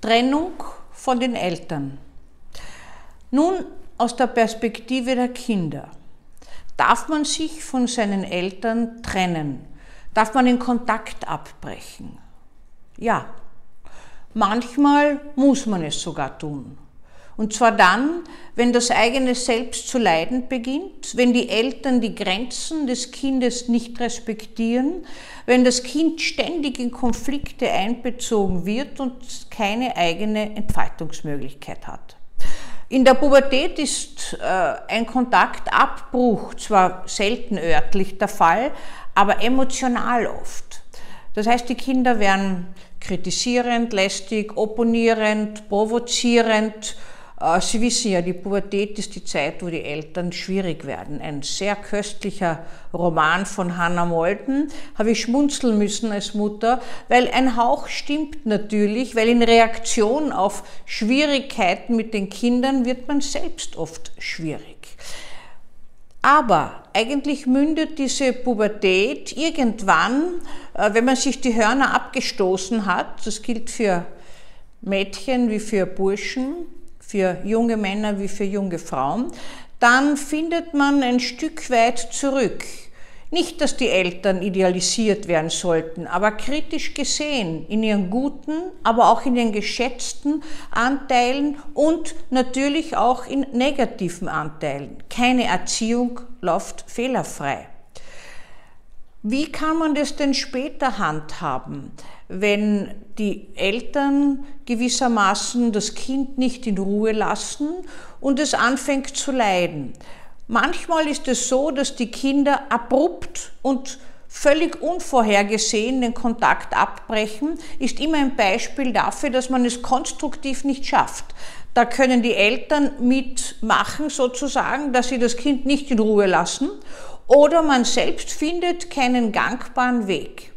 Trennung von den Eltern. Nun aus der Perspektive der Kinder. Darf man sich von seinen Eltern trennen? Darf man den Kontakt abbrechen? Ja, manchmal muss man es sogar tun. Und zwar dann, wenn das eigene Selbst zu leiden beginnt, wenn die Eltern die Grenzen des Kindes nicht respektieren, wenn das Kind ständig in Konflikte einbezogen wird und keine eigene Entfaltungsmöglichkeit hat. In der Pubertät ist äh, ein Kontaktabbruch zwar selten örtlich der Fall, aber emotional oft. Das heißt, die Kinder werden kritisierend, lästig, opponierend, provozierend, Sie wissen ja, die Pubertät ist die Zeit, wo die Eltern schwierig werden. Ein sehr köstlicher Roman von Hannah Molden habe ich schmunzeln müssen als Mutter, weil ein Hauch stimmt natürlich, weil in Reaktion auf Schwierigkeiten mit den Kindern wird man selbst oft schwierig. Aber eigentlich mündet diese Pubertät irgendwann, äh, wenn man sich die Hörner abgestoßen hat, das gilt für Mädchen wie für Burschen, für junge Männer wie für junge Frauen, dann findet man ein Stück weit zurück. Nicht, dass die Eltern idealisiert werden sollten, aber kritisch gesehen in ihren guten, aber auch in ihren geschätzten Anteilen und natürlich auch in negativen Anteilen. Keine Erziehung läuft fehlerfrei. Wie kann man das denn später handhaben? wenn die Eltern gewissermaßen das Kind nicht in Ruhe lassen und es anfängt zu leiden. Manchmal ist es so, dass die Kinder abrupt und völlig unvorhergesehen den Kontakt abbrechen, ist immer ein Beispiel dafür, dass man es konstruktiv nicht schafft. Da können die Eltern mitmachen sozusagen, dass sie das Kind nicht in Ruhe lassen oder man selbst findet keinen gangbaren Weg.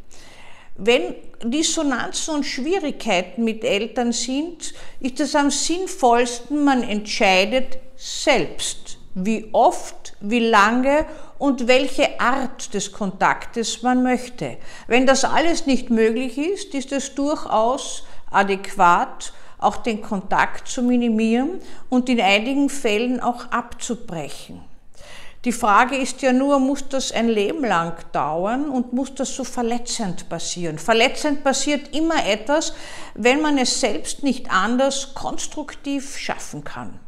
Wenn Dissonanzen und Schwierigkeiten mit Eltern sind, ist es am sinnvollsten, man entscheidet selbst, wie oft, wie lange und welche Art des Kontaktes man möchte. Wenn das alles nicht möglich ist, ist es durchaus adäquat, auch den Kontakt zu minimieren und in einigen Fällen auch abzubrechen. Die Frage ist ja nur, muss das ein Leben lang dauern und muss das so verletzend passieren? Verletzend passiert immer etwas, wenn man es selbst nicht anders konstruktiv schaffen kann.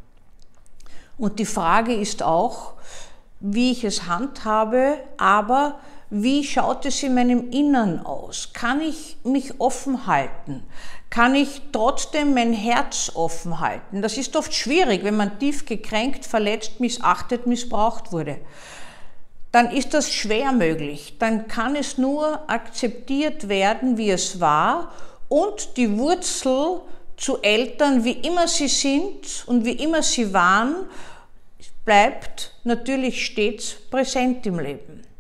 Und die Frage ist auch, wie ich es handhabe, aber wie schaut es in meinem Innern aus? Kann ich mich offen halten? kann ich trotzdem mein Herz offen halten. Das ist oft schwierig, wenn man tief gekränkt, verletzt, missachtet, missbraucht wurde. Dann ist das schwer möglich. Dann kann es nur akzeptiert werden, wie es war und die Wurzel zu Eltern, wie immer sie sind und wie immer sie waren, bleibt natürlich stets präsent im Leben.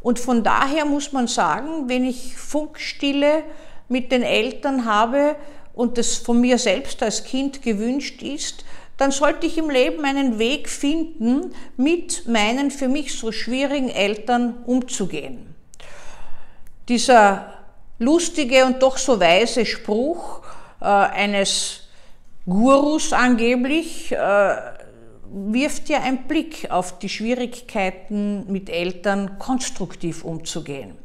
Und von daher muss man sagen, wenn ich Funkstille mit den Eltern habe und das von mir selbst als Kind gewünscht ist, dann sollte ich im Leben einen Weg finden, mit meinen für mich so schwierigen Eltern umzugehen. Dieser lustige und doch so weise Spruch äh, eines Gurus angeblich äh, wirft ja einen Blick auf die Schwierigkeiten mit Eltern konstruktiv umzugehen.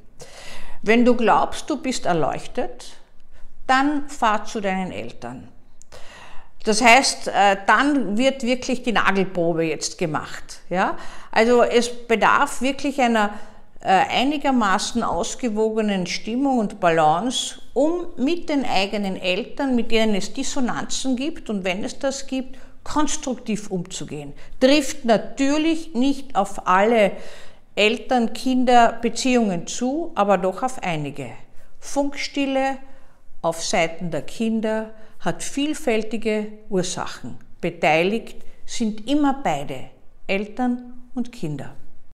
Wenn du glaubst, du bist erleuchtet, dann fahr zu deinen Eltern. Das heißt, äh, dann wird wirklich die Nagelprobe jetzt gemacht. Ja? Also es bedarf wirklich einer äh, einigermaßen ausgewogenen Stimmung und Balance, um mit den eigenen Eltern, mit denen es Dissonanzen gibt und wenn es das gibt, konstruktiv umzugehen. Trifft natürlich nicht auf alle Eltern-Kinder-Beziehungen zu, aber doch auf einige. Funkstille auf Seiten der Kinder hat vielfältige Ursachen. Beteiligt sind immer beide, Eltern und Kinder.